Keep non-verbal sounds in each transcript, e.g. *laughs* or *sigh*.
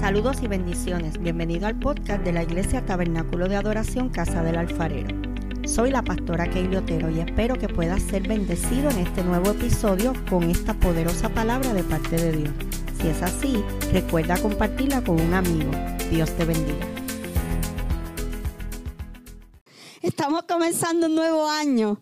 Saludos y bendiciones. Bienvenido al podcast de la Iglesia Tabernáculo de Adoración Casa del Alfarero. Soy la pastora Keili Otero y espero que puedas ser bendecido en este nuevo episodio con esta poderosa palabra de parte de Dios. Si es así, recuerda compartirla con un amigo. Dios te bendiga. Estamos comenzando un nuevo año.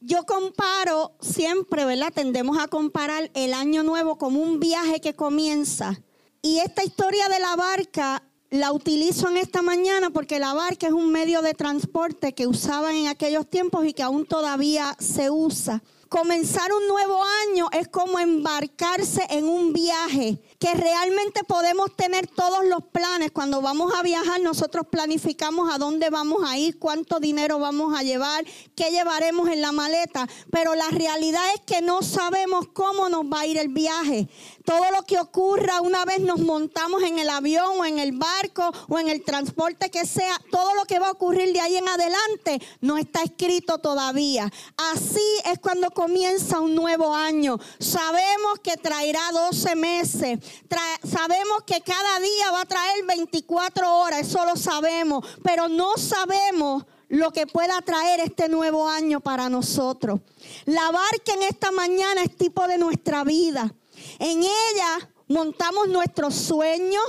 Yo comparo siempre, ¿verdad? Tendemos a comparar el año nuevo como un viaje que comienza. Y esta historia de la barca la utilizo en esta mañana porque la barca es un medio de transporte que usaban en aquellos tiempos y que aún todavía se usa comenzar un nuevo año es como embarcarse en un viaje que realmente podemos tener todos los planes. Cuando vamos a viajar, nosotros planificamos a dónde vamos a ir, cuánto dinero vamos a llevar, qué llevaremos en la maleta. Pero la realidad es que no sabemos cómo nos va a ir el viaje. Todo lo que ocurra una vez nos montamos en el avión o en el barco o en el transporte que sea, todo lo que va a ocurrir de ahí en adelante no está escrito todavía. Así es cuando comienza un nuevo año. Sabemos que traerá 12 meses. sabemos que cada día va a traer 24 horas. Eso lo sabemos. Pero no sabemos lo que pueda traer este nuevo año para nosotros. La barca en esta mañana es tipo de nuestra vida. En ella montamos nuestros sueños.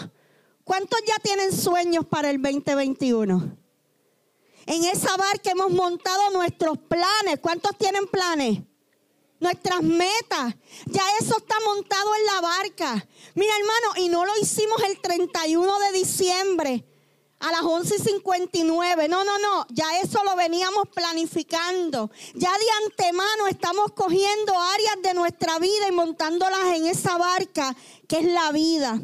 ¿Cuántos ya tienen sueños para el 2021? En esa barca hemos montado nuestros planes. ¿Cuántos tienen planes? Nuestras metas. Ya eso está montado en la barca. Mira, hermano, y no lo hicimos el 31 de diciembre a las 11:59. No, no, no, ya eso lo veníamos planificando. Ya de antemano estamos cogiendo áreas de nuestra vida y montándolas en esa barca que es la vida.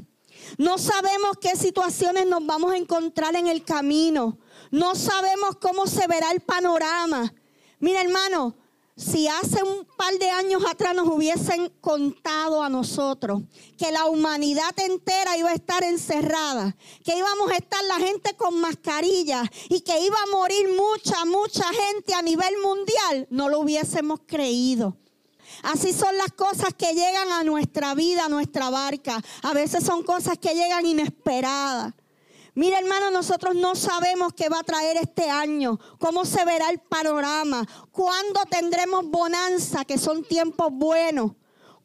No sabemos qué situaciones nos vamos a encontrar en el camino. No sabemos cómo se verá el panorama. Mira, hermano, si hace un par de años atrás nos hubiesen contado a nosotros que la humanidad entera iba a estar encerrada, que íbamos a estar la gente con mascarillas y que iba a morir mucha, mucha gente a nivel mundial, no lo hubiésemos creído. Así son las cosas que llegan a nuestra vida, a nuestra barca. A veces son cosas que llegan inesperadas. Mira, hermano, nosotros no sabemos qué va a traer este año, cómo se verá el panorama, cuándo tendremos bonanza, que son tiempos buenos.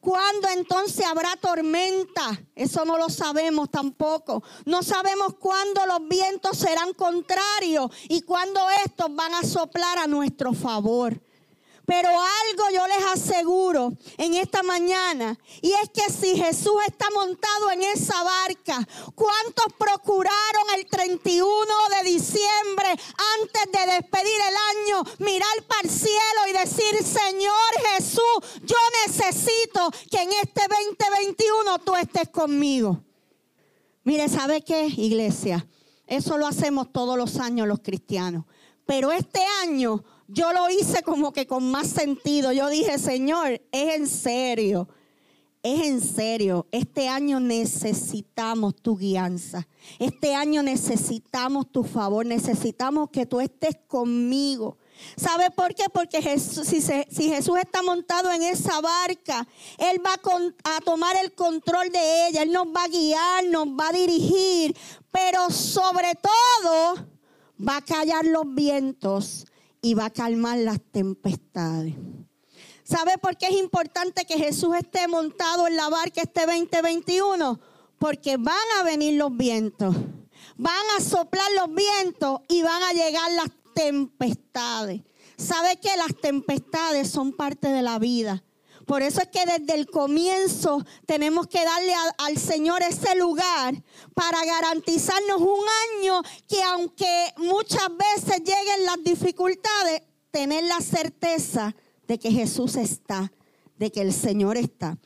¿Cuándo entonces habrá tormenta? Eso no lo sabemos tampoco. No sabemos cuándo los vientos serán contrarios y cuándo estos van a soplar a nuestro favor. Pero algo yo les aseguro en esta mañana, y es que si Jesús está montado en esa barca, ¿cuántos procuraron el 31 de diciembre antes de despedir el año, mirar para el cielo y decir, Señor Jesús, yo necesito que en este 2021 tú estés conmigo? Mire, ¿sabe qué, iglesia? Eso lo hacemos todos los años los cristianos. Pero este año yo lo hice como que con más sentido. Yo dije, Señor, es en serio. Es en serio, este año necesitamos tu guianza. Este año necesitamos tu favor. Necesitamos que tú estés conmigo. ¿Sabe por qué? Porque si, Jesús está montado en esa barca, Él va a tomar el control de ella. Él nos va a guiar, nos va a dirigir. Pero sobre todo, va a callar los vientos y va a calmar las tempestades. ¿Sabe por qué es importante que Jesús esté montado en la barca este 2021? Porque van a venir los vientos, van a soplar los vientos y van a llegar las tempestades. ¿Sabe que las tempestades son parte de la vida? Por eso es que desde el comienzo tenemos que darle al Señor ese lugar para garantizarnos un año que aunque muchas veces lleguen las dificultades, tener la certeza de que Jesús está, de que el Señor está.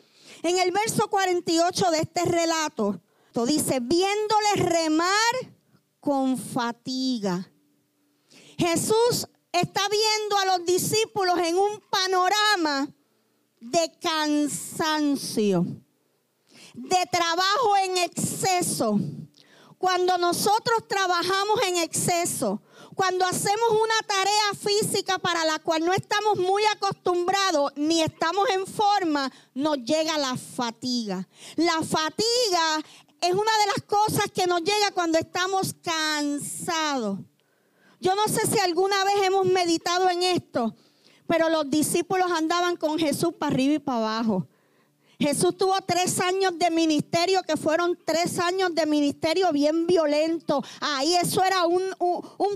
En el verso 48 de este relato, dice, viéndole remar con fatiga. Jesús está viendo a los discípulos en un panorama de cansancio, de trabajo en exceso. Cuando nosotros trabajamos en exceso, cuando hacemos una tarea física para la cual no estamos muy acostumbrados ni estamos en forma, nos llega la fatiga. La fatiga es una de las cosas que nos llega cuando estamos cansados. Yo no sé si alguna vez hemos meditado en esto, pero los discípulos andaban con Jesús para arriba y para abajo. Jesús tuvo tres años de ministerio que fueron tres años de ministerio bien violento. Ahí eso era un,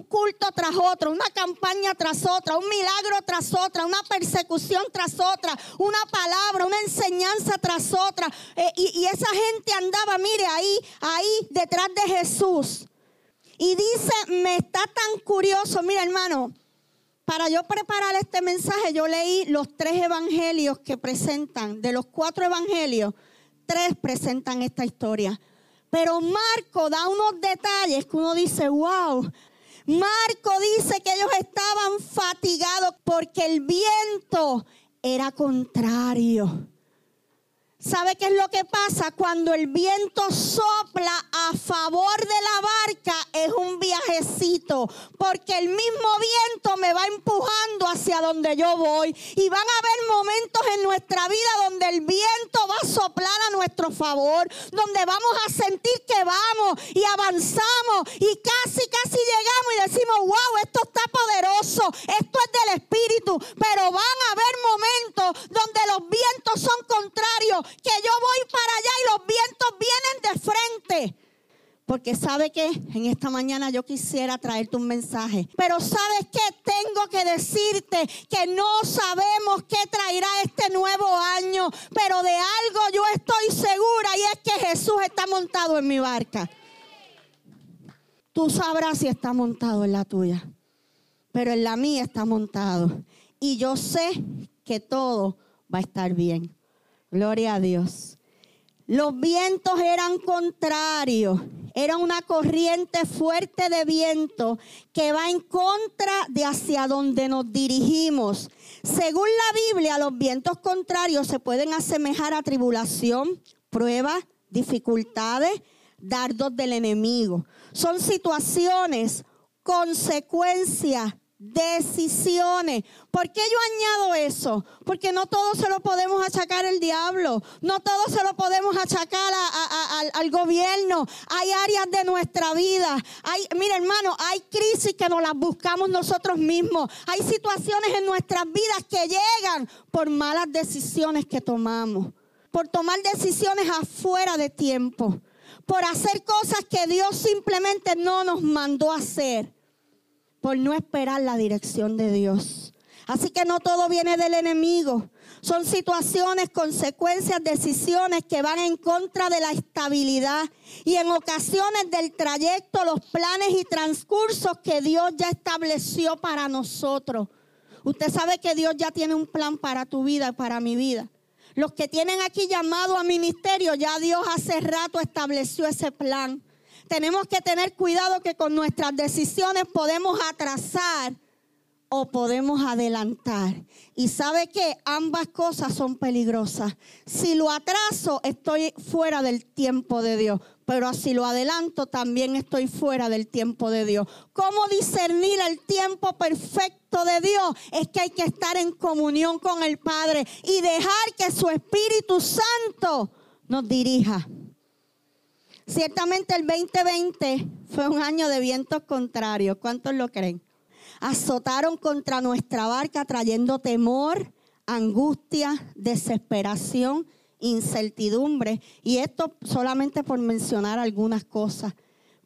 culto tras otro, una campaña tras otra, un milagro tras otra, una persecución tras otra, una palabra, una enseñanza tras otra. Eh, y, y esa gente andaba, mire, ahí, ahí detrás de Jesús. Y dice, me está tan curioso, mira hermano, para yo preparar este mensaje, yo leí los tres evangelios que presentan. De los cuatro evangelios, tres presentan esta historia. Pero Marco da unos detalles que uno dice, wow. Marco dice que ellos estaban fatigados porque el viento era contrario. ¿Sabe qué es lo que pasa? Cuando el viento sopla a favor de la barca es un viajecito, porque el mismo viento me va empujando hacia donde yo voy. Y van a haber momentos en nuestra vida donde el viento va a soplar a nuestro favor, donde vamos a sentir que vamos y avanzamos y casi, casi llegamos y decimos, wow, esto está poderoso, esto es del Espíritu, pero van a haber momentos donde los vientos son contrarios que yo voy para allá y los vientos vienen de frente. Porque sabe que en esta mañana yo quisiera traerte un mensaje. Pero sabes que tengo que decirte que no sabemos qué traerá este nuevo año. Pero de algo yo estoy segura y es que Jesús está montado en mi barca. Tú sabrás si está montado en la tuya. Pero en la mía está montado. Y yo sé que todo va a estar bien. Gloria a Dios. Los vientos eran contrarios. Era una corriente fuerte de viento que va en contra de hacia donde nos dirigimos. Según la Biblia, los vientos contrarios se pueden asemejar a tribulación, pruebas, dificultades, dardos del enemigo. Son situaciones, consecuencias decisiones. ¿Por qué yo añado eso? Porque no todo se lo podemos achacar al diablo, no todo se lo podemos achacar al, gobierno. Hay áreas de nuestra vida. Hay, mira hermano, hay crisis que nos las buscamos nosotros mismos. Hay situaciones en nuestras vidas que llegan por malas decisiones que tomamos, por tomar decisiones afuera de tiempo, por hacer cosas que Dios simplemente no nos mandó hacer por no esperar la dirección de Dios. Así que no todo viene del enemigo. Son situaciones, consecuencias, decisiones que van en contra de la estabilidad y en ocasiones del trayecto, los planes y transcursos que Dios ya estableció para nosotros. Usted sabe que Dios ya tiene un plan para tu vida y para mi vida. Los que tienen aquí llamado a ministerio, ya Dios hace rato estableció ese plan tenemos que tener cuidado que con nuestras decisiones podemos atrasar o podemos adelantar. Y sabe que ambas cosas son peligrosas. Si lo atraso, estoy fuera del tiempo de Dios. Pero si lo adelanto, también estoy fuera del tiempo de Dios. ¿Cómo discernir el tiempo perfecto de Dios? Es que hay que estar en comunión con el Padre y dejar que su Espíritu Santo nos dirija. Ciertamente el 2020 fue un año de vientos contrarios. ¿Cuántos lo creen? Azotaron contra nuestra barca trayendo temor, angustia, desesperación, incertidumbre. Y esto solamente por mencionar algunas cosas.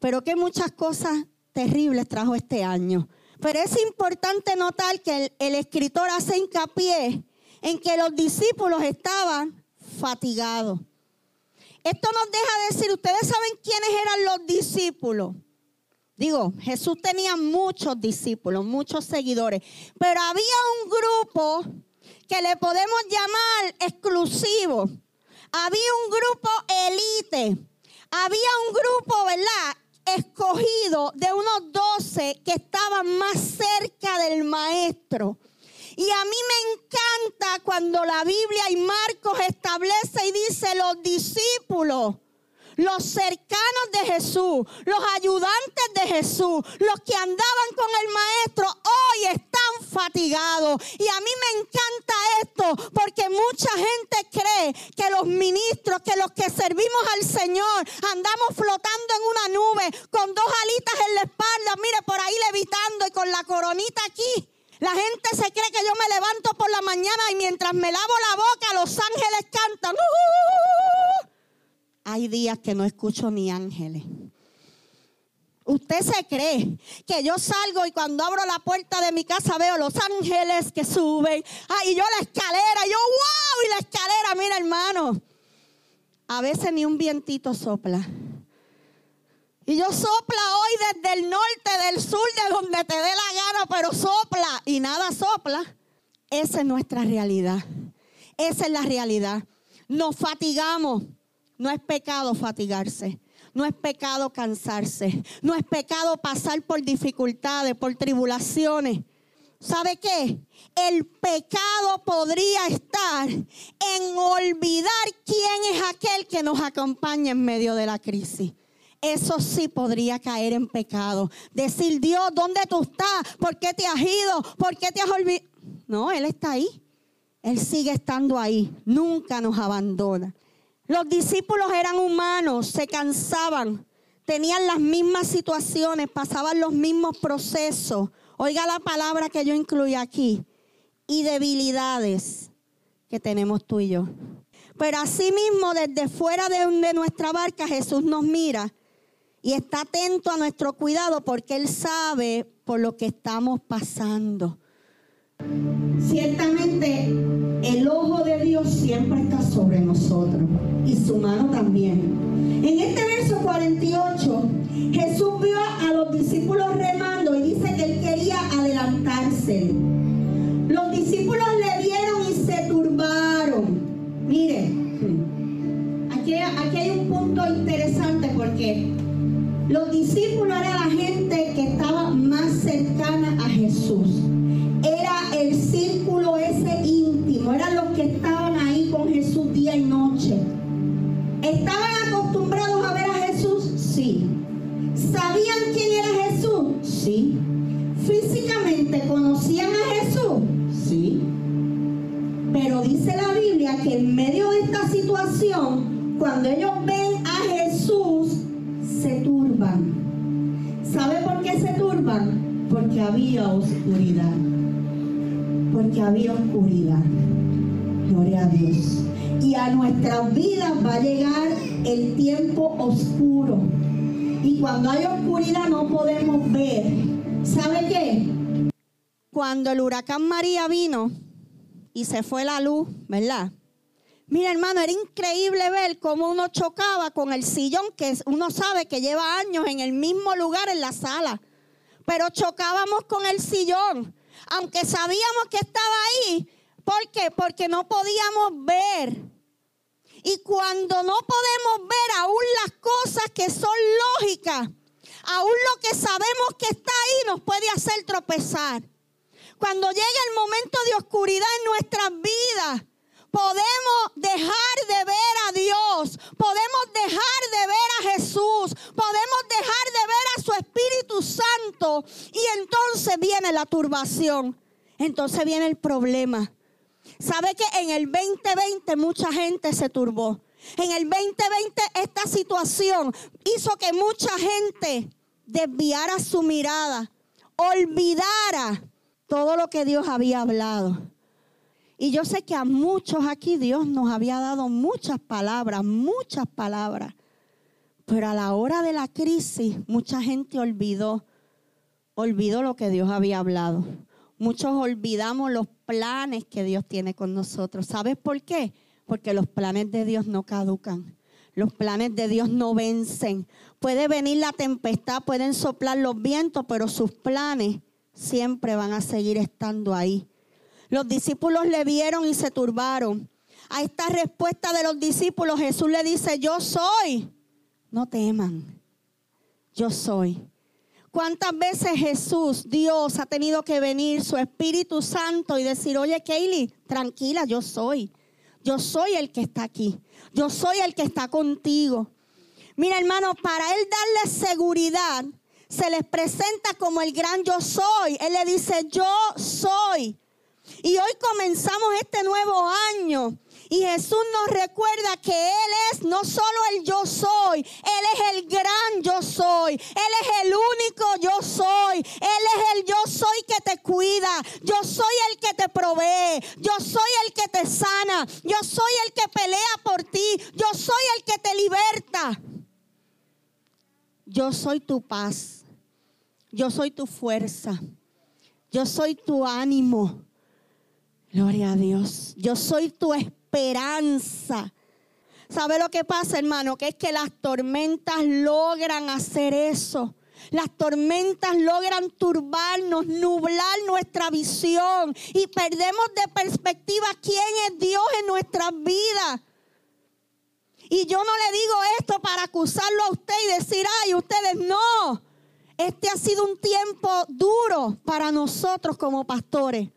Pero que muchas cosas terribles trajo este año. Pero es importante notar que el, el escritor hace hincapié en que los discípulos estaban fatigados. Esto nos deja decir, ustedes saben quiénes eran los discípulos. Digo, Jesús tenía muchos discípulos, muchos seguidores, pero había un grupo que le podemos llamar exclusivo. Había un grupo elite. Había un grupo, ¿verdad? Escogido de unos doce que estaban más cerca del maestro. Y a mí me encanta cuando la Biblia y Marcos establece y dice los discípulos. los cercanos de Jesús, los ayudantes de Jesús, los que andaban con el maestro, hoy están fatigados. Y a mí me encanta esto porque mucha gente cree que los ministros, que los que servimos al Señor, andamos flotando en una nube con dos alitas en la espalda, mire, por ahí levitando y con la coronita aquí. La gente se cree que yo me levanto por la mañana y mientras me lavo la boca, los ángeles cantan. ¡Uh! Hay días que no escucho ni ángeles. Usted se cree que yo salgo y cuando abro la puerta de mi casa veo los ángeles que suben. Ah, yo la escalera, yo wow, y la escalera, mira hermano. A veces ni un vientito sopla. Y yo sopla hoy desde el norte, del sur, de donde te dé la gana, pero sopla y nada sopla. Esa es nuestra realidad. Esa es la realidad. Nos fatigamos. No es pecado fatigarse. No es pecado cansarse. No es pecado pasar por dificultades, por tribulaciones. ¿Sabe qué? El pecado podría estar en olvidar quién es aquel que nos acompaña en medio de la crisis. Eso sí podría caer en pecado. Decir, Dios, ¿dónde tú estás? ¿Por qué te has ido? ¿Por qué te has olvidado? No, Él está ahí. Él sigue estando ahí. Nunca nos abandona. Los discípulos eran humanos, se cansaban, tenían las mismas situaciones, pasaban los mismos procesos. Oiga la palabra que yo incluyo aquí. Y debilidades que tenemos tú y yo. Pero asimismo, desde fuera de, de nuestra barca, Jesús nos mira y está atento a nuestro cuidado porque Él sabe por lo que estamos pasando. Ciertamente el ojo de Dios siempre está sobre nosotros y su mano también. En este verso 48, Jesús vio a los discípulos remando y dice que él quería adelantarse. Los discípulos le vieron y se turbaron. Mire, aquí, aquí hay un punto interesante porque los discípulos eran la gente que estaba más cercana a Jesús era el círculo ese íntimo, eran los que estaban ahí con Jesús día y noche. ¿Estaban acostumbrados a ver a Jesús? Sí. ¿Sabían quién era Jesús? Sí. ¿Físicamente conocían a Jesús? Sí. Pero dice la Biblia que en medio de esta situación, cuando ellos ven a Jesús, ¿Sabe por qué se turban? Porque había oscuridad porque había oscuridad. Gloria a Dios. Y a nuestras vidas va a llegar el tiempo oscuro. Y cuando hay oscuridad no podemos ver. ¿Sabe qué? Cuando el huracán María vino y se fue la luz, ¿verdad? Mira, hermano, era increíble ver cómo uno chocaba con el sillón que uno sabe que lleva años en el mismo lugar en la sala. Pero chocábamos con el sillón aunque sabíamos que estaba ahí. ¿Por qué? Porque no podíamos ver. Y cuando no podemos ver aún las cosas que son lógicas, aún lo que sabemos que está ahí nos puede hacer tropezar. Cuando llega el momento de oscuridad en nuestras vidas, podemos dejar de ver a Dios, podemos dejar de ver a Jesús, podemos dejar de ver a su Espíritu Santo y entonces viene la turbación, entonces viene el problema. ¿Sabe que en el 2020 mucha gente se turbó? En el 2020 esta situación hizo que mucha gente desviara su mirada, olvidara todo lo que Dios había hablado. Y yo sé que a muchos aquí Dios nos había dado muchas palabras, muchas palabras. Pero a la hora de la crisis, mucha gente olvidó, olvidó lo que Dios había hablado. Muchos olvidamos los planes que Dios tiene con nosotros. ¿Sabes por qué? Porque los planes de Dios no caducan. Los planes de Dios no vencen. Puede venir la tempestad, pueden soplar los vientos, pero sus planes siempre van a seguir estando ahí. Los discípulos le vieron y se turbaron. A esta respuesta de los discípulos Jesús le dice, yo soy. No teman, yo soy. ¿Cuántas veces Jesús, Dios, ha tenido que venir su Espíritu Santo y decir, oye, Kaylee, tranquila, yo soy. Yo soy el que está aquí. Yo soy el que está contigo. Mira, hermano, para él darle seguridad, se les presenta como el gran yo soy. Él le dice, yo soy. Y hoy comenzamos este nuevo año. Y Jesús nos recuerda que Él es no solo el yo soy, Él es el gran yo soy, Él es el único yo soy, Él es el yo soy que te cuida, yo soy el que te provee, yo soy el que te sana, yo soy el que pelea por ti, yo soy el que te liberta. Yo soy tu paz, yo soy tu fuerza, yo soy tu ánimo. Gloria a Dios. Yo soy tu esperanza. ¿Sabe lo que pasa, hermano? Que es que las tormentas logran hacer eso. Las tormentas logran turbarnos, nublar nuestra visión y perdemos de perspectiva quién es Dios en nuestras vidas. Y yo no le digo esto para acusarlo a usted y decir, ay, ustedes no. Este ha sido un tiempo duro para nosotros como pastores.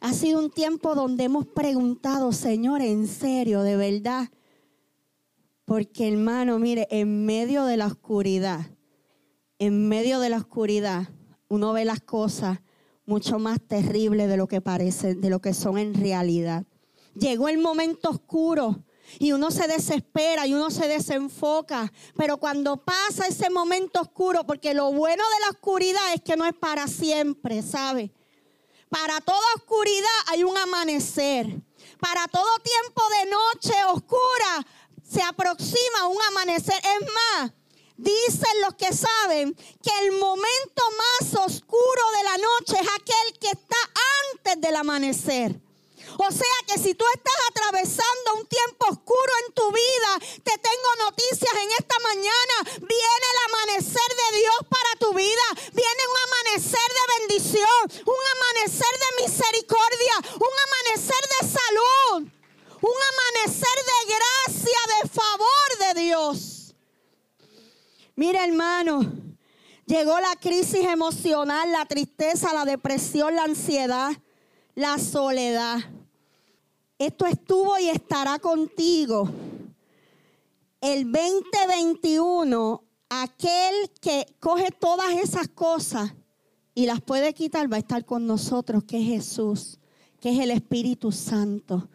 Ha sido un tiempo donde hemos preguntado, Señor, en serio, de verdad. Porque hermano, mire, en medio de la oscuridad, en medio de la oscuridad, uno ve las cosas mucho más terribles de lo que parecen, de lo que son en realidad. Llegó el momento oscuro y uno se desespera y uno se desenfoca. Pero cuando pasa ese momento oscuro, porque lo bueno de la oscuridad es que no es para siempre, ¿sabe? Para toda oscuridad hay un amanecer. Para todo tiempo de noche oscura se aproxima un amanecer. Es más, dicen los que saben que el momento más oscuro de la noche es aquel que está antes del amanecer. O sea que si tú estás atravesando un tiempo oscuro en tu vida, te tengo noticias en esta mañana. Viene el amanecer de Dios para tu vida. Viene un amanecer de bendición, un amanecer de misericordia, un amanecer de salud, un amanecer de gracia, de favor de Dios. Mira hermano, llegó la crisis emocional, la tristeza, la depresión, la ansiedad, la soledad. Esto estuvo y estará contigo. El 2021, aquel que coge todas esas cosas y las puede quitar, va a estar con nosotros, que es Jesús, que es el Espíritu Santo.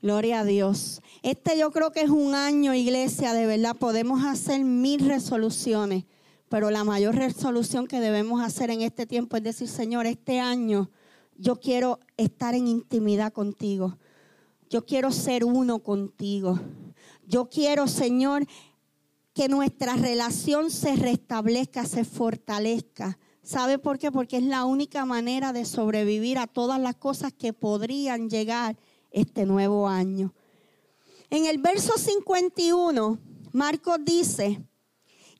Gloria a Dios. Este yo creo que es un año, iglesia, de verdad. Podemos hacer mil resoluciones, pero la mayor resolución que debemos hacer en este tiempo es decir, Señor, este año yo quiero estar en intimidad contigo. Yo quiero ser uno contigo. Yo quiero, Señor, que nuestra relación se restablezca, se fortalezca. ¿Sabe por qué? Porque es la única manera de sobrevivir a todas las cosas que podrían llegar este nuevo año. En el verso 51, Marcos dice,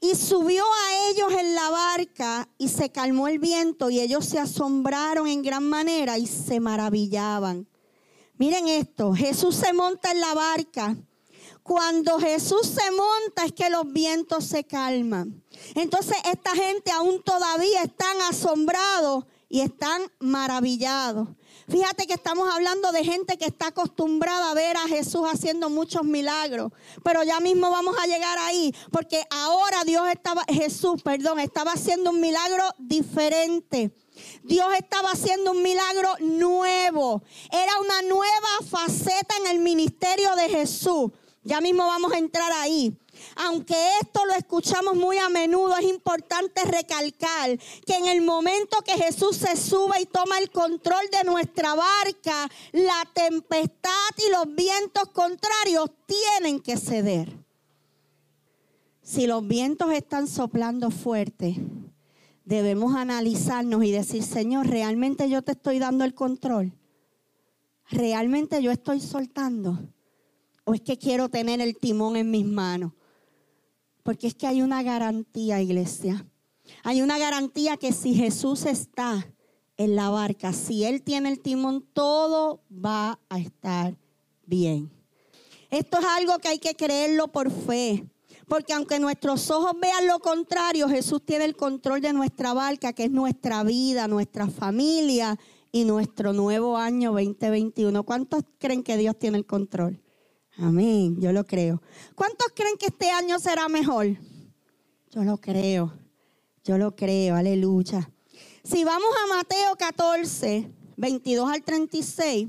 y subió a ellos en la barca y se calmó el viento y ellos se asombraron en gran manera y se maravillaban. Miren esto, Jesús se monta en la barca. Cuando Jesús se monta es que los vientos se calman. Entonces esta gente aún todavía están asombrados y están maravillados. Fíjate que estamos hablando de gente que está acostumbrada a ver a Jesús haciendo muchos milagros, pero ya mismo vamos a llegar ahí, porque ahora Dios estaba Jesús, perdón, estaba haciendo un milagro diferente. Dios estaba haciendo un milagro nuevo. Era una nueva faceta en el ministerio de Jesús. Ya mismo vamos a entrar ahí. Aunque esto lo escuchamos muy a menudo, es importante recalcar que en el momento que Jesús se sube y toma el control de nuestra barca, la tempestad y los vientos contrarios tienen que ceder. Si los vientos están soplando fuerte, debemos analizarnos y decir, Señor, ¿realmente yo te estoy dando el control? ¿Realmente yo estoy soltando? ¿O es que quiero tener el timón en mis manos? Porque es que hay una garantía, iglesia. Hay una garantía que si Jesús está en la barca, si Él tiene el timón, todo va a estar bien. Esto es algo que hay que creerlo por fe. Porque aunque nuestros ojos vean lo contrario, Jesús tiene el control de nuestra barca, que es nuestra vida, nuestra familia y nuestro nuevo año 2021. ¿Cuántos creen que Dios tiene el control? Amén, yo lo creo. ¿Cuántos creen que este año será mejor? Yo lo creo, yo lo creo, aleluya. Si vamos a Mateo 14, 22 al 36,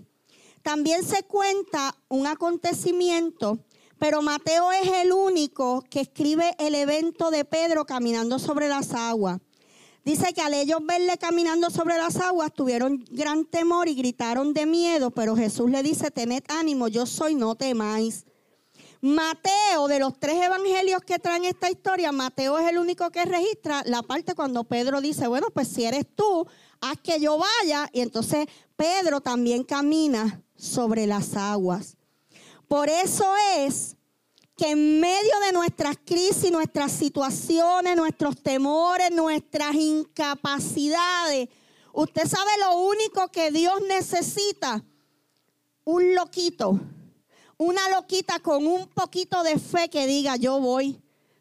también se cuenta un acontecimiento, pero Mateo es el único que escribe el evento de Pedro caminando sobre las aguas. Dice que al ellos verle caminando sobre las aguas tuvieron gran temor y gritaron de miedo, pero Jesús le dice, tened ánimo, yo soy, no temáis. Mateo, de los tres evangelios que traen esta historia, Mateo es el único que registra la parte cuando Pedro dice, bueno, pues si eres tú, haz que yo vaya. Y entonces Pedro también camina sobre las aguas. Por eso es que en medio de nuestras crisis, nuestras situaciones, nuestros temores, nuestras incapacidades, usted sabe lo único que Dios necesita, un loquito, una loquita con un poquito de fe que diga, yo voy,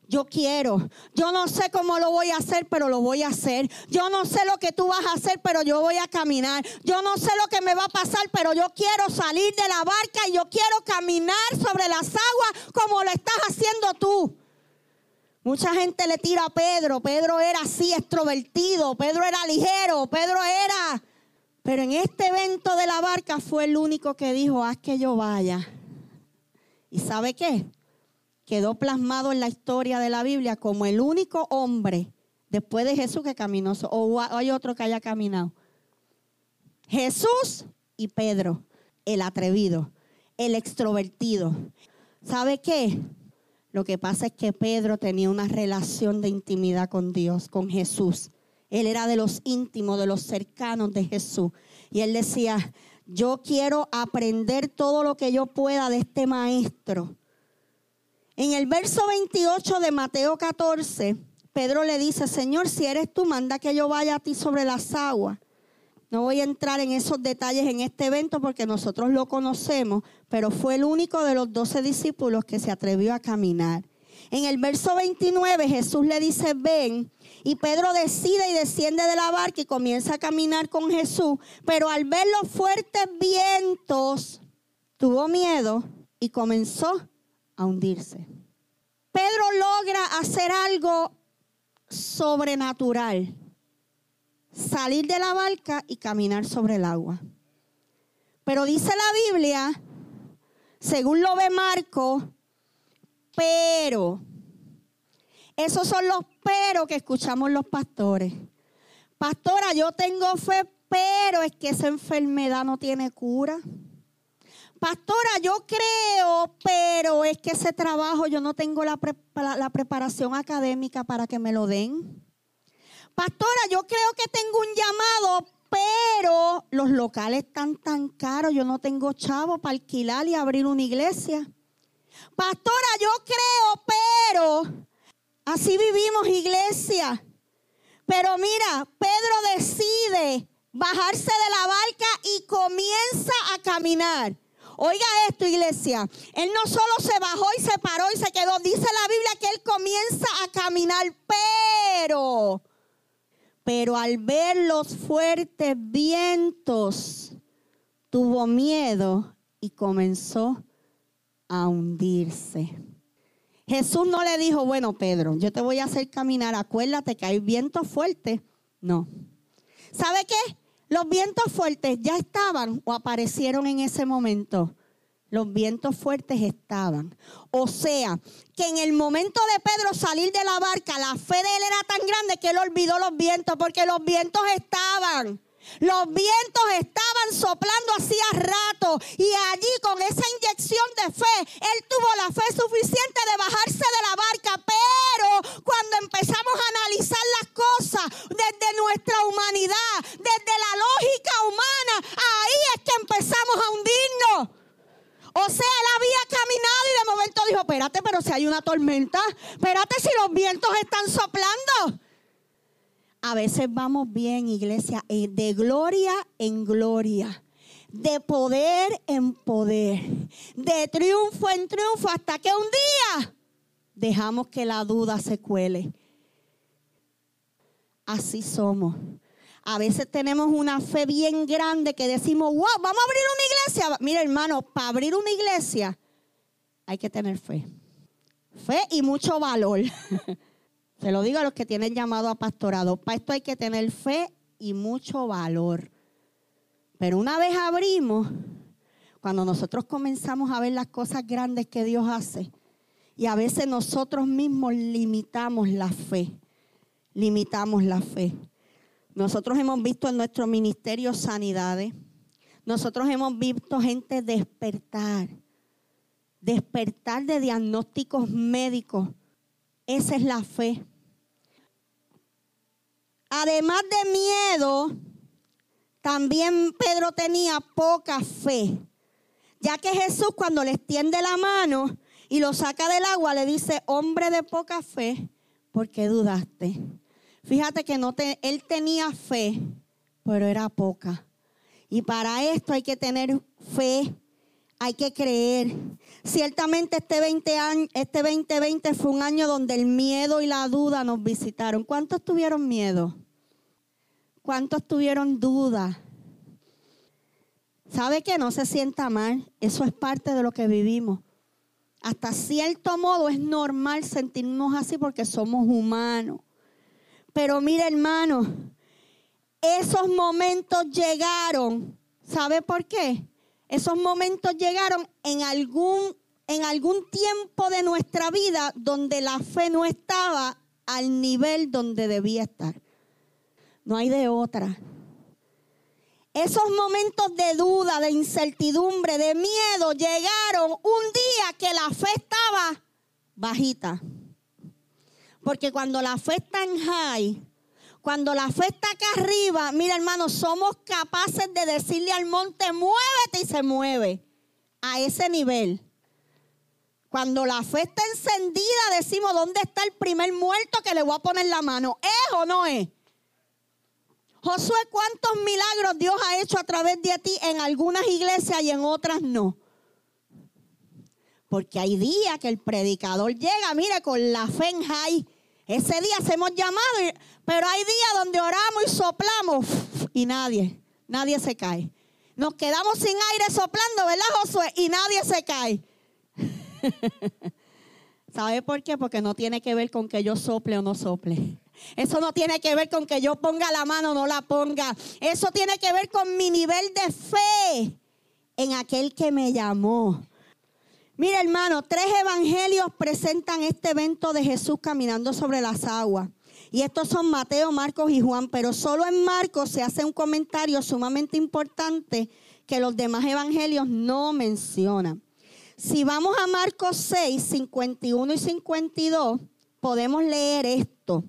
yo quiero. Yo no sé cómo lo voy a hacer, pero lo voy a hacer. Yo no sé lo que tú vas a hacer, pero yo voy a caminar. Yo no sé lo que me va a pasar, pero yo quiero salir de la barca y yo quiero caminar sobre las aguas como lo estás haciendo tú. Mucha gente le tira a Pedro. Pedro era así, extrovertido. Pedro era ligero. Pedro era... Pero en este evento de la barca fue el único que dijo, haz que yo vaya. ¿Y sabe qué? Quedó plasmado en la historia de la Biblia como el único hombre después de Jesús que caminó, o hay otro que haya caminado. Jesús y Pedro, el atrevido, el extrovertido. ¿Sabe qué? Lo que pasa es que Pedro tenía una relación de intimidad con Dios, con Jesús. Él era de los íntimos, de los cercanos de Jesús. Y él decía, yo quiero aprender todo lo que yo pueda de este maestro en el verso 28 de Mateo 14, Pedro le dice, Señor, si eres tú, manda que yo vaya a ti sobre las aguas. No voy a entrar en esos detalles en este evento porque nosotros lo conocemos, pero fue el único de los doce discípulos que se atrevió a caminar. En el verso 29 Jesús le dice, ven, y Pedro decide y desciende de la barca y comienza a caminar con Jesús, pero al ver los fuertes vientos, tuvo miedo y comenzó a hundirse. Pedro logra hacer algo sobrenatural. Salir de la barca y caminar sobre el agua. Pero dice la Biblia, según lo ve Marco, pero. Esos son los pero que escuchamos los pastores. Pastora, yo tengo fe, pero es que esa enfermedad no tiene cura. Pastora, yo creo, pero es que ese trabajo yo no tengo la, preparación académica para que me lo den. Pastora, yo creo que tengo un llamado, pero los locales están tan caros, yo no tengo chavo para alquilar y abrir una iglesia. Pastora, yo creo, pero así vivimos iglesia. Pero mira, Pedro decide bajarse de la barca y comienza a caminar. Oiga esto, iglesia. Él no solo se bajó y se paró y se quedó. Dice la Biblia que él comienza a caminar, pero, pero al ver los fuertes vientos, tuvo miedo y comenzó a hundirse. Jesús no le dijo, bueno, Pedro, yo te voy a hacer caminar, acuérdate que hay vientos fuertes. No. ¿Sabe qué? Los vientos fuertes ya estaban o aparecieron en ese momento. Los vientos fuertes estaban. O sea, que en el momento de Pedro salir de la barca, la fe de él era tan grande que él olvidó los vientos, porque los vientos estaban. Los vientos estaban soplando hacía rato y allí con esa inyección de fe, él tuvo la fe suficiente de bajarse de la barca. Pero cuando empezamos a analizar las cosas desde nuestra humanidad, desde la lógica humana, ahí es que empezamos a hundirnos. O sea, él había caminado y de momento dijo, espérate, pero si hay una tormenta, espérate si los vientos están soplando. A veces vamos bien, iglesia, eh, de gloria en gloria, de poder en poder, de triunfo en triunfo, hasta que un día dejamos que la duda se cuele. Así somos. A veces tenemos una fe bien grande que decimos, wow, vamos a abrir una iglesia. Mira, hermano, para abrir una iglesia hay que tener fe. Fe y mucho valor. *laughs* Se lo digo a los que tienen llamado a pastorado. Para esto hay que tener fe y mucho valor. Pero una vez abrimos, cuando nosotros comenzamos a ver las cosas grandes que Dios hace, y a veces nosotros mismos limitamos la fe, limitamos la fe. Nosotros hemos visto en nuestro ministerio sanidades, nosotros hemos visto gente despertar, despertar de diagnósticos médicos. Esa es la fe. Además de miedo, también Pedro tenía poca fe, ya que Jesús cuando le extiende la mano y lo saca del agua le dice, hombre de poca fe, ¿por qué dudaste? Fíjate que no te, él tenía fe, pero era poca. Y para esto hay que tener fe, hay que creer. Ciertamente este, 20 año, este 2020 fue un año donde el miedo y la duda nos visitaron. ¿Cuántos tuvieron miedo? ¿Cuántos tuvieron duda? ¿Sabe que no se sienta mal? Eso es parte de lo que vivimos. Hasta cierto modo es normal sentirnos así porque somos humanos. Pero mire hermano, esos momentos llegaron. ¿Sabe por qué? Esos momentos llegaron en algún, en algún tiempo de nuestra vida donde la fe no estaba al nivel donde debía estar. No hay de otra. Esos momentos de duda, de incertidumbre, de miedo llegaron un día que la fe estaba bajita. Porque cuando la fe está en high, cuando la fe está acá arriba, mira hermano, somos capaces de decirle al monte, muévete y se mueve a ese nivel. Cuando la fe está encendida, decimos, ¿dónde está el primer muerto que le voy a poner la mano? ¿Es o no es? Josué, ¿cuántos milagros Dios ha hecho a través de ti en algunas iglesias y en otras no? Porque hay días que el predicador llega, mire, con la fe en high ese día hacemos llamado, pero hay días donde oramos y soplamos y nadie, nadie se cae. Nos quedamos sin aire soplando, ¿verdad, Josué? Y nadie se cae. *laughs* ¿Sabe por qué? Porque no tiene que ver con que yo sople o no sople. Eso no tiene que ver con que yo ponga la mano o no la ponga. Eso tiene que ver con mi nivel de fe en aquel que me llamó. Mira, hermano, tres evangelios presentan este evento de Jesús caminando sobre las aguas. Y estos son Mateo, Marcos y Juan, pero solo en Marcos se hace un comentario sumamente importante que los demás evangelios no mencionan. Si vamos a Marcos 6, 51 y 52, podemos leer esto.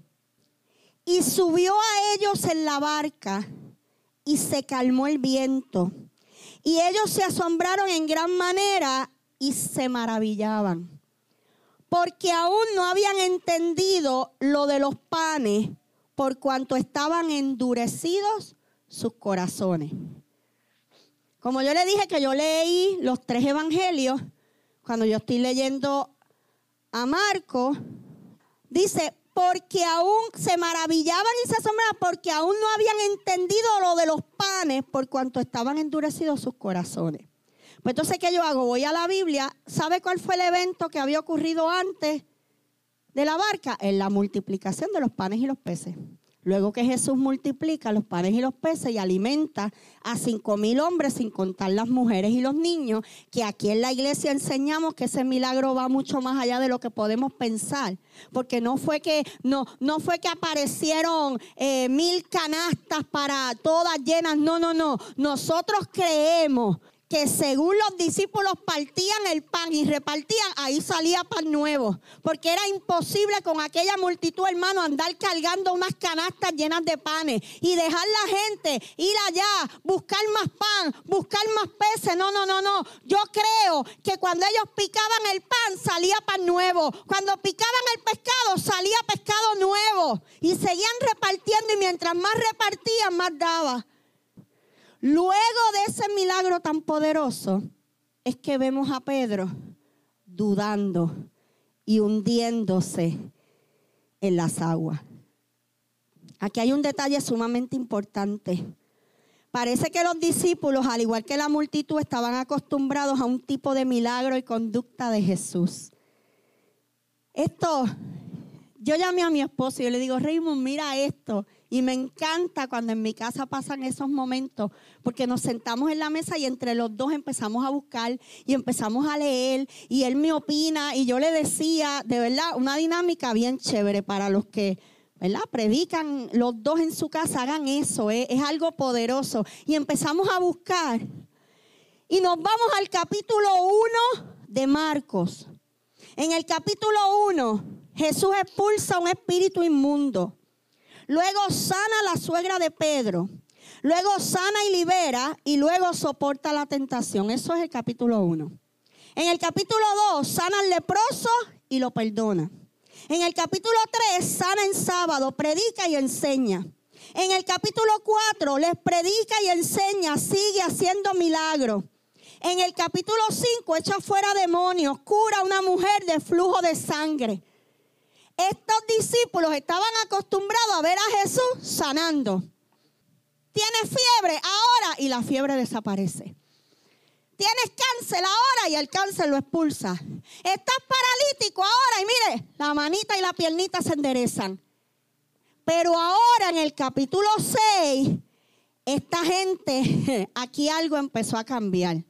Y subió a ellos en la barca y se calmó el viento. Y ellos se asombraron en gran manera y se maravillaban, porque aún no habían entendido lo de los panes, por cuanto estaban endurecidos sus corazones. Como yo le dije que yo leí los tres evangelios, cuando yo estoy leyendo a Marco, dice, porque aún se maravillaban y se asombraban, porque aún no habían entendido lo de los panes, por cuanto estaban endurecidos sus corazones. Pues entonces, ¿qué yo hago? Voy a la Biblia. ¿Sabe cuál fue el evento que había ocurrido antes de la barca? En la multiplicación de los panes y los peces. Luego que Jesús multiplica los panes y los peces y alimenta a cinco mil hombres, sin contar las mujeres y los niños, que aquí en la iglesia enseñamos que ese milagro va mucho más allá de lo que podemos pensar. Porque no fue que, no, no fue que aparecieron eh, mil canastas para todas llenas. No, no, no. Nosotros creemos que según los discípulos partían el pan y repartían, ahí salía pan nuevo. Porque era imposible con aquella multitud, hermano, andar cargando unas canastas llenas de panes y dejar la gente ir allá, buscar más pan, buscar más peces. No, no, no, no. Yo creo que cuando ellos picaban el pan, salía pan nuevo. Cuando picaban el pescado, salía pescado nuevo. Y seguían repartiendo y mientras más repartían, más daba. Luego de ese milagro tan poderoso, es que vemos a Pedro dudando y hundiéndose en las aguas. Aquí hay un detalle sumamente importante. Parece que los discípulos, al igual que la multitud, estaban acostumbrados a un tipo de milagro y conducta de Jesús. Esto, yo llamé a mi esposo y yo le digo, Raymond, mira esto. Y me encanta cuando en mi casa pasan esos momentos, porque nos sentamos en la mesa y entre los dos empezamos a buscar y empezamos a leer y él me opina y yo le decía, de verdad, una dinámica bien chévere para los que ¿verdad? Predican los dos en su casa, hagan eso, ¿eh? es algo poderoso. Y empezamos a buscar. Y nos vamos al capítulo 1 de Marcos. En el capítulo 1, Jesús expulsa un espíritu inmundo. Luego sana la suegra de Pedro. Luego sana y libera y luego soporta la tentación. Eso es el capítulo 1. En el capítulo 2, sana al leproso y lo perdona. En el capítulo 3, sana en sábado, predica y enseña. En el capítulo 4, les predica y enseña, sigue haciendo milagros. En el capítulo 5, echa fuera demonios, cura a una mujer de flujo de sangre. Estos discípulos estaban acostumbrados a ver a Jesús sanando. Tiene fiebre ahora y la fiebre desaparece. Tienes cáncer ahora y el cáncer lo expulsa. Estás paralítico ahora y mire, la manita y la piernita se enderezan. Pero ahora en el capítulo 6, esta gente, *laughs* aquí algo empezó a cambiar.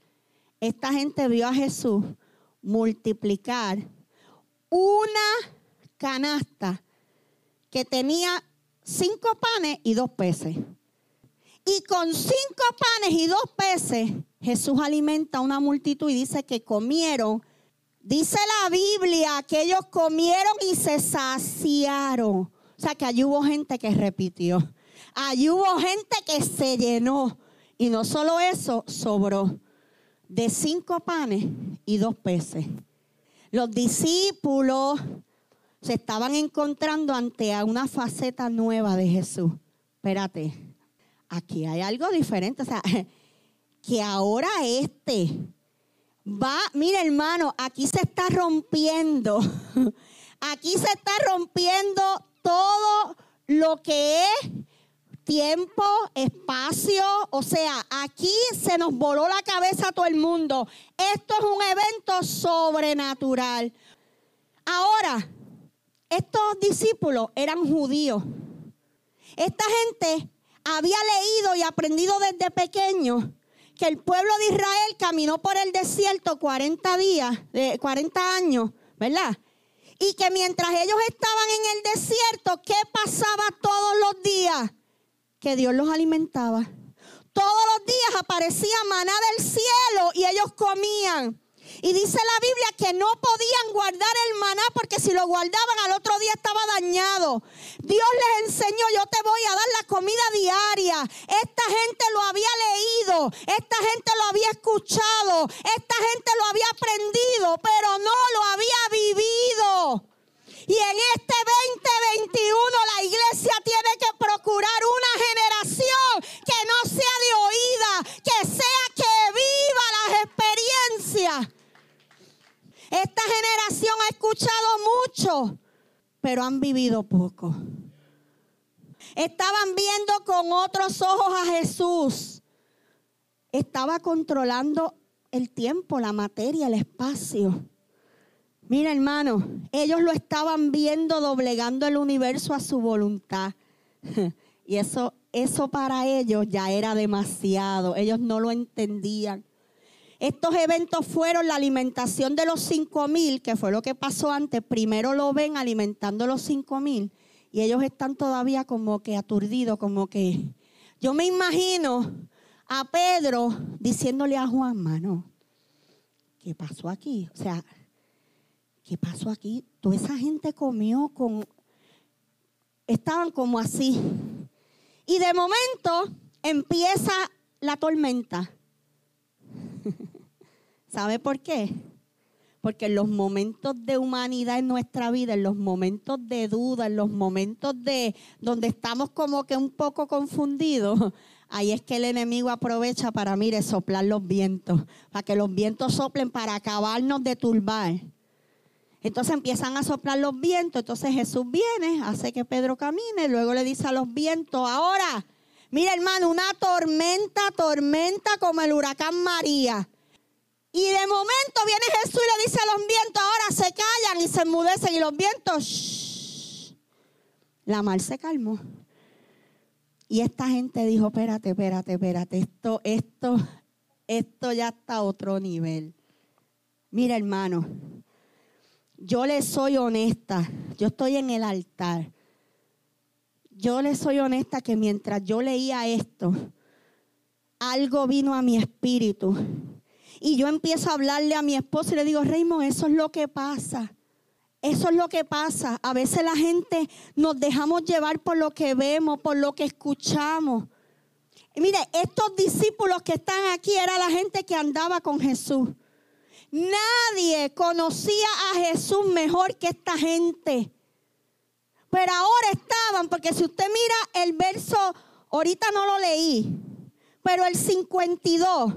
Esta gente vio a Jesús multiplicar una canasta que tenía cinco panes y dos peces. Y con cinco panes y dos peces, Jesús alimenta a una multitud y dice que comieron. Dice la Biblia que ellos comieron y se saciaron. O sea que allí hubo gente que repitió. Allí hubo gente que se llenó. Y no solo eso, sobró de cinco panes y dos peces. Los discípulos se estaban encontrando ante una faceta nueva de Jesús. Espérate, aquí hay algo diferente. O sea, *laughs* que ahora este va, mira hermano, aquí se está rompiendo. *laughs* Aquí se está rompiendo todo lo que es tiempo, espacio, o sea, aquí se nos voló la cabeza a todo el mundo. Esto es un evento sobrenatural. Ahora, estos discípulos eran judíos. Esta gente había leído y aprendido desde pequeño que el pueblo de Israel caminó por el desierto 40 días, 40 años, ¿verdad? Y que mientras ellos estaban en el desierto, ¿qué pasaba todos los días? Que Dios los alimentaba. Todos los días aparecía maná del cielo y ellos comían. Y dice la Biblia que no podían guardar el maná porque si lo guardaban al otro día estaba dañado. Dios les enseñó, yo te voy a dar la comida diaria. Esta gente lo había leído, esta gente lo había escuchado, esta gente lo había aprendido, pero no lo había vivido. Y en este 2021 la iglesia tiene que procurar una Esta generación ha escuchado mucho, pero han vivido poco. Estaban viendo con otros ojos a Jesús. Estaba controlando el tiempo, la materia, el espacio. Mira, hermano, ellos lo estaban viendo doblegando el universo a su voluntad. *laughs* Y eso, eso para ellos ya era demasiado. Ellos no lo entendían. Estos eventos fueron la alimentación de los cinco mil, que fue lo que pasó antes. Primero lo ven alimentando los cinco mil y ellos están todavía como que aturdidos, como que... Yo me imagino a Pedro diciéndole a Juan, mano, ¿qué pasó aquí? O sea, ¿qué pasó aquí? Toda esa gente comió con... Estaban como así. Y de momento empieza la tormenta. *laughs* ¿Sabe por qué? Porque en los momentos de humanidad en nuestra vida, en los momentos de duda, en los momentos de donde estamos como que un poco confundidos, *laughs* ahí es que el enemigo aprovecha para, mire, soplar los vientos, para que los vientos soplen para acabarnos de turbar. Entonces empiezan a soplar los vientos, entonces Jesús viene, hace que Pedro camine, luego le dice a los vientos, ahora Mira, hermano, una tormenta, tormenta como el huracán María. Y de momento viene Jesús y le dice a los vientos, ahora se callan y se enmudecen. Y los vientos, la mar se calmó. Y esta gente dijo, espérate, espérate, espérate, esto, esto, esto ya está a otro nivel. Mira, hermano, yo le soy honesta, yo estoy en el altar. Yo le soy honesta que mientras yo leía esto, algo vino a mi espíritu. Y yo empiezo a hablarle a mi esposo y le digo, Raymond, eso es lo que pasa. Eso es lo que pasa. A veces la gente nos dejamos llevar por lo que vemos, por lo que escuchamos. mire, estos discípulos que están aquí era la gente que andaba con Jesús. Nadie conocía a Jesús mejor que esta gente. Pero ahora estaban, porque si usted mira el verso, ahorita no lo leí, pero el 52.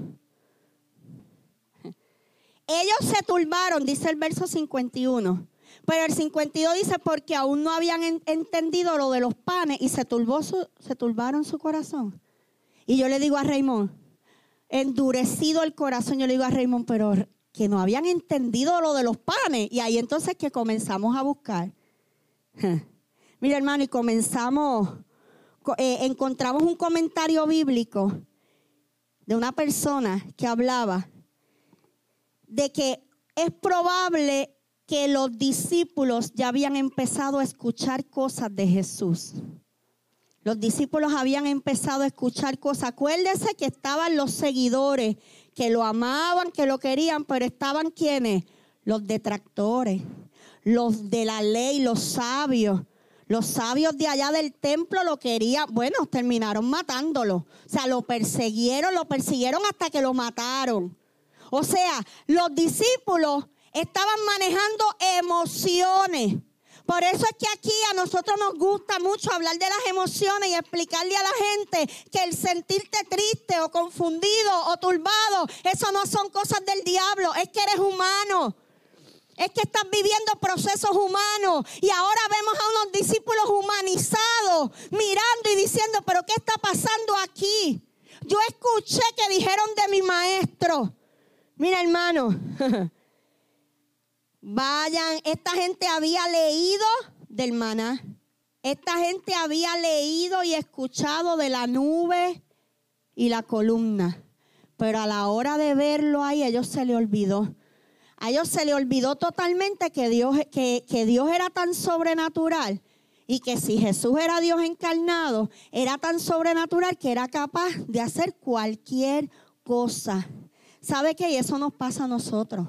Ellos se turbaron, dice el verso 51. Pero el 52 dice, porque aún no habían entendido lo de los panes y se, turbó su, se turbaron su corazón. Y yo le digo a Raymond, endurecido el corazón, yo le digo a Raymond, pero que no habían entendido lo de los panes. Y ahí entonces que comenzamos a buscar. *laughs* Mira hermano, y comenzamos, eh, encontramos un comentario bíblico de una persona que hablaba de que es probable que los discípulos ya habían empezado a escuchar cosas de Jesús. Los discípulos habían empezado a escuchar cosas. Acuérdese que estaban los seguidores que lo amaban, que lo querían, pero estaban quienes? Los detractores, los de la ley, los sabios. Los sabios de allá del templo lo querían, bueno, terminaron matándolo. O sea, lo persiguieron, lo persiguieron hasta que lo mataron. O sea, los discípulos estaban manejando emociones. Por eso es que aquí a nosotros nos gusta mucho hablar de las emociones y explicarle a la gente que el sentirte triste o confundido o turbado, eso no son cosas del diablo, es que eres humano. Es que estás viviendo procesos humanos y ahora vemos a unos discípulos humanizados mirando y diciendo, pero ¿qué está pasando aquí? Yo escuché que dijeron de mi maestro. Mira hermano, *laughs* Vayan, esta gente había leído del maná. Esta gente había leído y escuchado de la nube y la columna. Pero a la hora de verlo ahí, ellos se le olvidó. A ellos se le olvidó totalmente que Dios, que, que Dios era tan sobrenatural y que si Jesús era Dios encarnado, era tan sobrenatural que era capaz de hacer cualquier cosa. ¿Sabe qué? Y eso nos pasa a nosotros.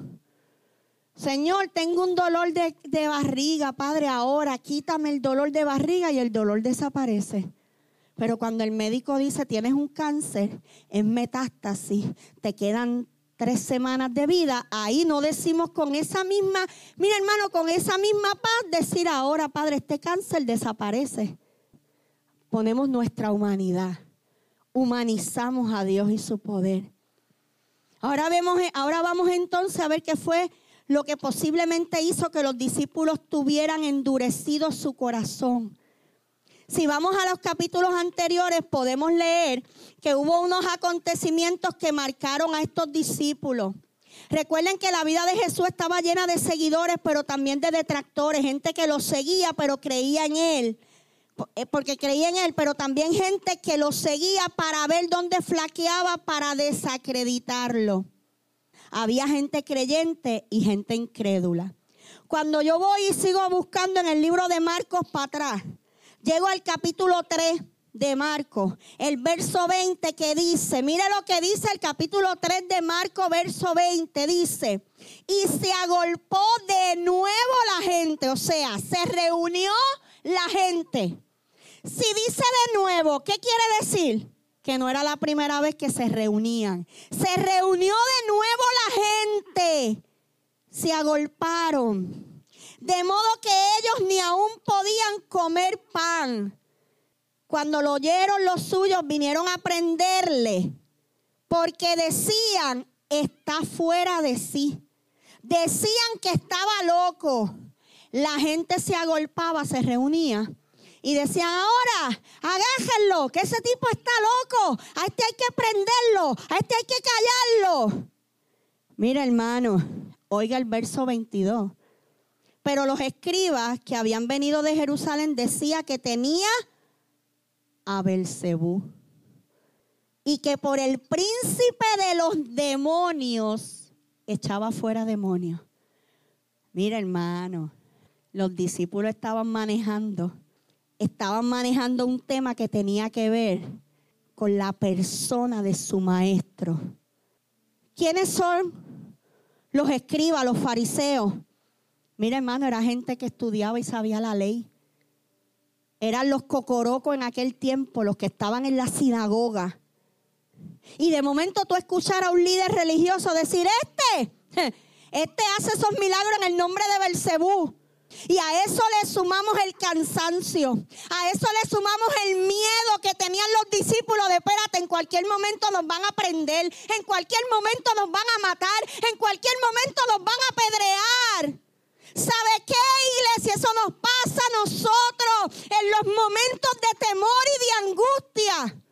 Señor, tengo un dolor de, barriga, Padre, ahora quítame el dolor de barriga y el dolor desaparece. Pero cuando el médico dice tienes un cáncer, es metástasis, te quedan tres semanas de vida, ahí no decimos con esa misma, mira hermano, con esa misma paz decir ahora, Padre, este cáncer desaparece. Ponemos nuestra humanidad, humanizamos a Dios y su poder. Ahora, vemos, ahora vamos entonces a ver qué fue lo que posiblemente hizo que los discípulos tuvieran endurecido su corazón. Si vamos a los capítulos anteriores, podemos leer que hubo unos acontecimientos que marcaron a estos discípulos. Recuerden que la vida de Jesús estaba llena de seguidores, pero también de detractores, gente que lo seguía, pero creía en él, eh, porque creía en él, pero también gente que lo seguía para ver dónde flaqueaba, para desacreditarlo. Había gente creyente y gente incrédula. Cuando yo voy y sigo buscando en el libro de Marcos para atrás, llego al capítulo 3 de Marcos, el verso 20 que dice, mire lo que dice el capítulo 3 de Marcos, verso 20, dice, y se agolpó de nuevo la gente, o sea, se reunió la gente. Si dice de nuevo, ¿qué quiere decir? que no era la primera vez que se reunían. Se reunió de nuevo la gente. Se agolparon. De modo que ellos ni aún podían comer pan. Cuando lo oyeron los suyos, vinieron a prenderle. Porque decían, está fuera de sí. Decían que estaba loco. La gente se agolpaba, se reunía Y decían, ahora, agájenlo, que ese tipo está loco. A este hay que prenderlo, a este hay que callarlo. Mira, hermano, oiga el verso 22. Pero los escribas que habían venido de Jerusalén decía que tenía a Belcebú y que por el príncipe de los demonios echaba fuera demonios. Mira, hermano, los discípulos estaban manejando, estaban manejando un tema que tenía que ver con la persona de su maestro. ¿Quiénes son los escribas, los fariseos? Mira, hermano, era gente que estudiaba y sabía la ley. Eran los cocorocos en aquel tiempo, los que estaban en la sinagoga. Y de momento tú escuchar a un líder religioso decir, este, *laughs* este hace esos milagros en el nombre de Belcebú. Y a eso le sumamos el cansancio. A eso le sumamos el miedo que tenían los discípulos de, espérate, en cualquier momento nos van a prender, en cualquier momento nos van a matar, en cualquier momento nos van a pedrear. ¿Sabe qué, iglesia? Eso nos pasa a nosotros en los momentos de temor y de angustia.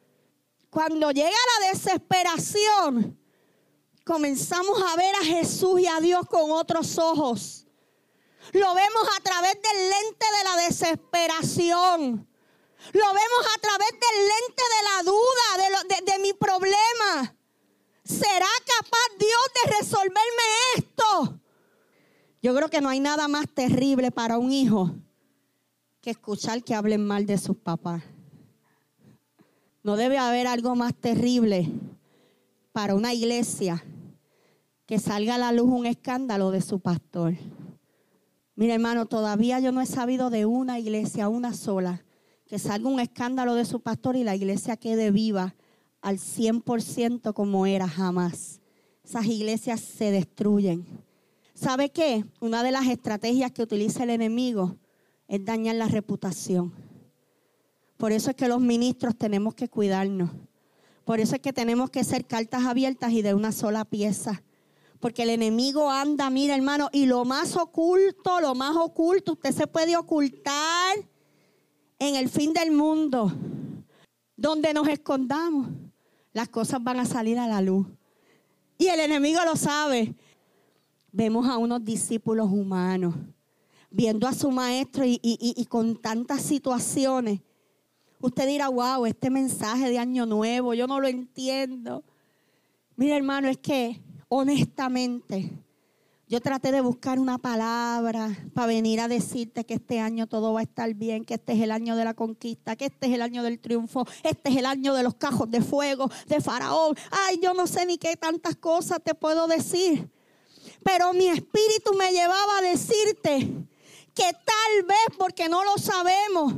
Cuando llega la desesperación, comenzamos a ver a Jesús y a Dios con otros ojos. Lo vemos a través del lente de la desesperación. Lo vemos a través del lente de la duda, de, de mi problema. ¿Será capaz Dios de resolverme esto? Yo creo que no hay nada más terrible para un hijo que escuchar que hablen mal de sus papás. No debe haber algo más terrible para una iglesia que salga a la luz un escándalo de su pastor. Mira hermano, todavía yo no he sabido de una iglesia, una sola, que salga un escándalo de su pastor y la iglesia quede viva al 100% como era jamás. Esas iglesias se destruyen. ¿Sabe qué? Una de las estrategias que utiliza el enemigo es dañar la reputación. Por eso es que los ministros tenemos que cuidarnos. Por eso es que tenemos que ser cartas abiertas y de una sola pieza. Porque el enemigo anda, mira hermano, y lo más oculto, lo más oculto, usted se puede ocultar en el fin del mundo. Donde nos escondamos, las cosas van a salir a la luz. Y el enemigo lo sabe vemos a unos discípulos humanos, viendo a su maestro y, con tantas situaciones. Usted dirá, wow, este mensaje de Año Nuevo, yo no lo entiendo. Mira, hermano, es que honestamente, yo traté de buscar una palabra para venir a decirte que este año todo va a estar bien, que este es el año de la conquista, que este es el año del triunfo, este es el año de los cajos de fuego, de Faraón. Ay, yo no sé ni qué tantas cosas te puedo decir. Pero mi espíritu me llevaba a decirte que tal vez porque no lo sabemos.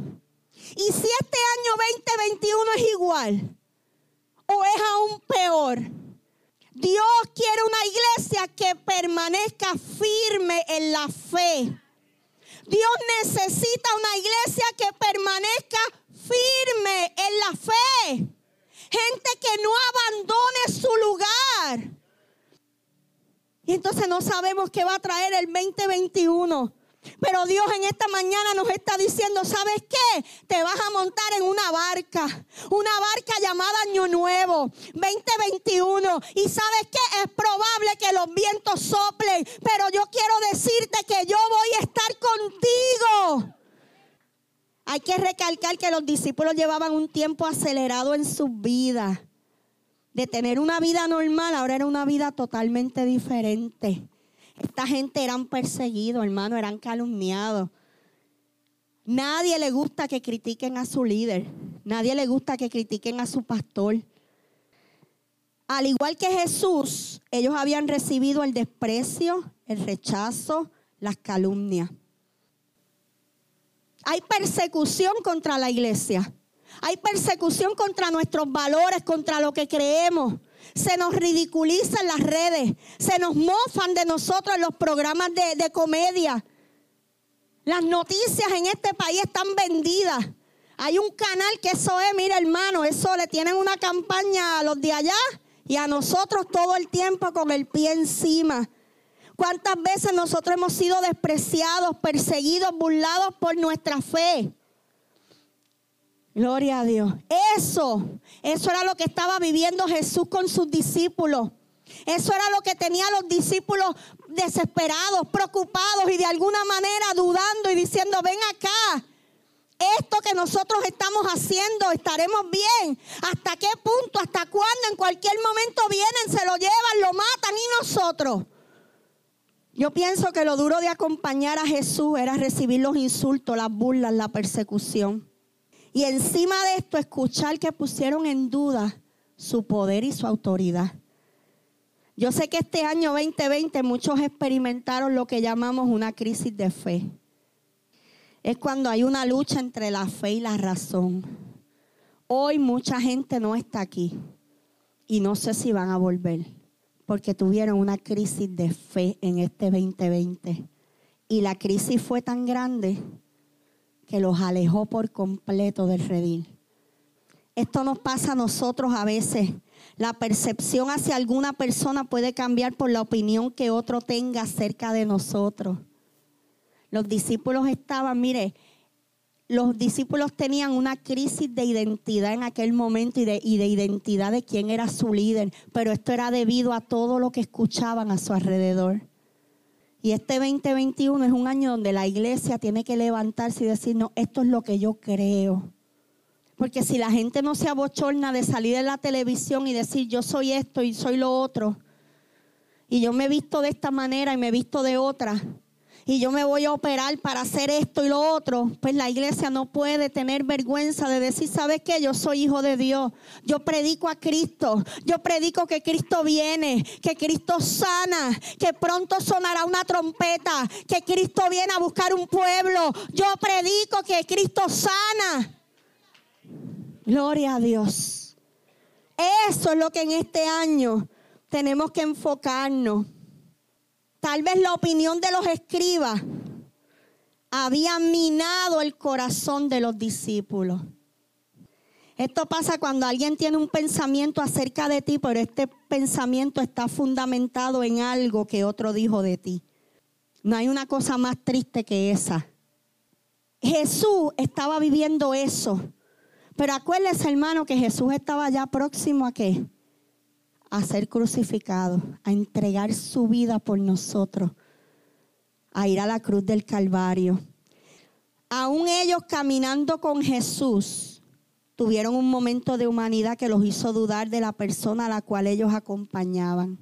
Y si este año 2021 es igual o es aún peor, Dios quiere una iglesia que permanezca firme en la fe. Dios necesita una iglesia que permanezca firme en la fe. Gente que no abandone su lugar. Y entonces no sabemos qué va a traer el 2021. Pero Dios en esta mañana nos está diciendo, ¿sabes qué? Te vas a montar en una barca, una barca llamada Año Nuevo, 2021. Y ¿sabes qué? Es probable que los vientos soplen, pero yo quiero decirte que yo voy a estar contigo. Hay que recalcar que los discípulos llevaban un tiempo acelerado en sus vidas de tener una vida normal, ahora era una vida totalmente diferente. Esta gente eran perseguidos, hermano, eran calumniados. Nadie le gusta que critiquen a su líder. Nadie le gusta que critiquen a su pastor. Al igual que Jesús, ellos habían recibido el desprecio, el rechazo, las calumnias. Hay persecución contra la iglesia. Hay persecución contra nuestros valores, contra lo que creemos. Se nos ridiculiza en las redes. Se nos mofan de nosotros en los programas de, comedia. Las noticias en este país están vendidas. Hay un canal que eso es, mira hermano, eso le tienen una campaña a los de allá y a nosotros todo el tiempo con el pie encima. ¿Cuántas veces nosotros hemos sido despreciados, perseguidos, burlados por nuestra fe? Gloria a Dios. Eso, eso era lo que estaba viviendo Jesús con sus discípulos. Eso era lo que tenían los discípulos desesperados, preocupados y de alguna manera dudando y diciendo, ven acá, esto que nosotros estamos haciendo, estaremos bien. ¿Hasta qué punto? ¿Hasta cuándo? En cualquier momento vienen, se lo llevan, lo matan y nosotros. Yo pienso que lo duro de acompañar a Jesús era recibir los insultos, las burlas, la persecución. Y encima de esto, escuchar que pusieron en duda su poder y su autoridad. Yo sé que este año 2020 muchos experimentaron lo que llamamos una crisis de fe. Es cuando hay una lucha entre la fe y la razón. Hoy mucha gente no está aquí y no sé si van a volver porque tuvieron una crisis de fe en este 2020. Y la crisis fue tan grande que los alejó por completo del redil. Esto nos pasa a nosotros a veces. La percepción hacia alguna persona puede cambiar por la opinión que otro tenga acerca de nosotros. Los discípulos estaban, mire, los discípulos tenían una crisis de identidad en aquel momento y de, y de, identidad de quién era su líder, pero esto era debido a todo lo que escuchaban a su alrededor. Y este 2021 es un año donde la iglesia tiene que levantarse y decir, no, esto es lo que yo creo. Porque si la gente no se abochorna de salir de la televisión y decir yo soy esto y soy lo otro, y yo me he visto de esta manera y me he visto de otra, y yo me voy a operar para hacer esto y lo otro, pues la iglesia no puede tener vergüenza de decir, ¿sabes qué? Yo soy hijo de Dios. Yo predico a Cristo. Yo predico que Cristo viene, que Cristo sana, que pronto sonará una trompeta, que Cristo viene a buscar un pueblo. Yo predico que Cristo sana. Gloria a Dios. Eso es lo que en este año tenemos que enfocarnos. Tal vez la opinión de los escribas había minado el corazón de los discípulos. Esto pasa cuando alguien tiene un pensamiento acerca de ti, pero este pensamiento está fundamentado en algo que otro dijo de ti. No hay una cosa más triste que esa. Jesús estaba viviendo eso. Pero acuérdese, hermano, que Jesús estaba ya próximo a qué? A ser crucificado, a entregar su vida por nosotros, a ir a la cruz del Calvario. Aún ellos caminando con Jesús tuvieron un momento de humanidad que los hizo dudar de la persona a la cual ellos acompañaban.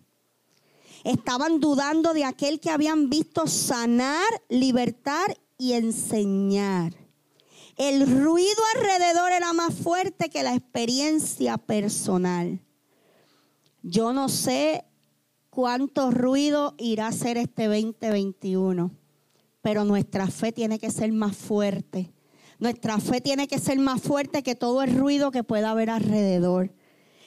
Estaban dudando de aquel que habían visto sanar, libertar y enseñar. El ruido alrededor era más fuerte que la experiencia personal. Yo no sé cuánto ruido irá a hacer este 2021, pero nuestra fe tiene que ser más fuerte. Nuestra fe tiene que ser más fuerte que todo el ruido que pueda haber alrededor.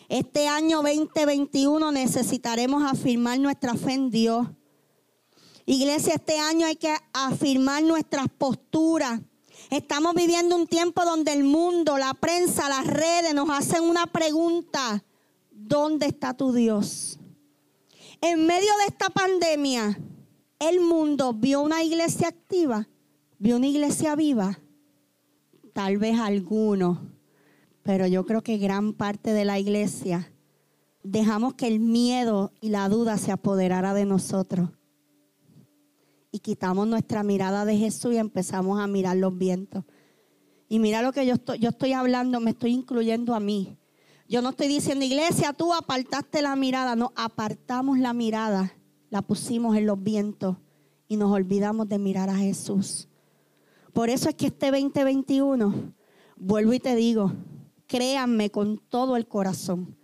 Este año 2021 necesitaremos afirmar nuestra fe en Dios. Iglesia, este año hay que afirmar nuestras posturas Estamos viviendo un tiempo donde el mundo, la prensa, las redes nos hacen una pregunta. ¿Dónde está tu Dios? En medio de esta pandemia, el mundo vio una iglesia activa, vio una iglesia viva. Tal vez algunos, pero yo creo que gran parte de la iglesia dejamos que el miedo y la duda se apoderara de nosotros y quitamos nuestra mirada de Jesús y empezamos a mirar los vientos. Y mira lo que yo estoy, yo estoy hablando, me estoy incluyendo a mí. Yo no estoy diciendo, iglesia, tú apartaste la mirada. No, apartamos la mirada, la pusimos en los vientos y nos olvidamos de mirar a Jesús. Por eso es que este 2021, vuelvo y te digo, créanme con todo el corazón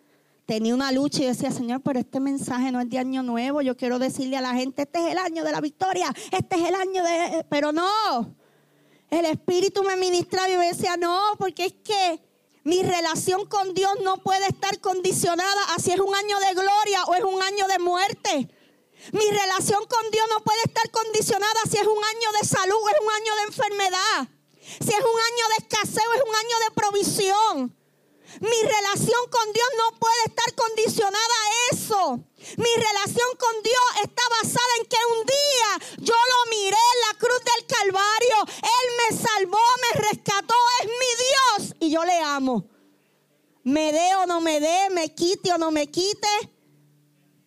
tenía una lucha y decía, Señor, pero este mensaje no es de año nuevo. Yo quiero decirle a la gente, este es el año de la victoria, este es el año de... Pero no, el Espíritu me ministraba y me decía, no, porque es que mi relación con Dios no puede estar condicionada a si es un año de gloria o es un año de muerte. Mi relación con Dios no puede estar condicionada si es un año de salud o es un año de enfermedad. Si es un año de escaseo o es un año de provisión. Mi relación con Dios no puede estar condicionada a eso. Mi relación con Dios está basada en que un día yo lo miré en la cruz del Calvario. Él me salvó, me rescató, es mi Dios y yo le me dé o no me dé, me quite o no me quite,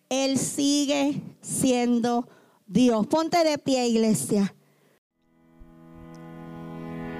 Él sigue siendo Dios. Ponte de pie, iglesia.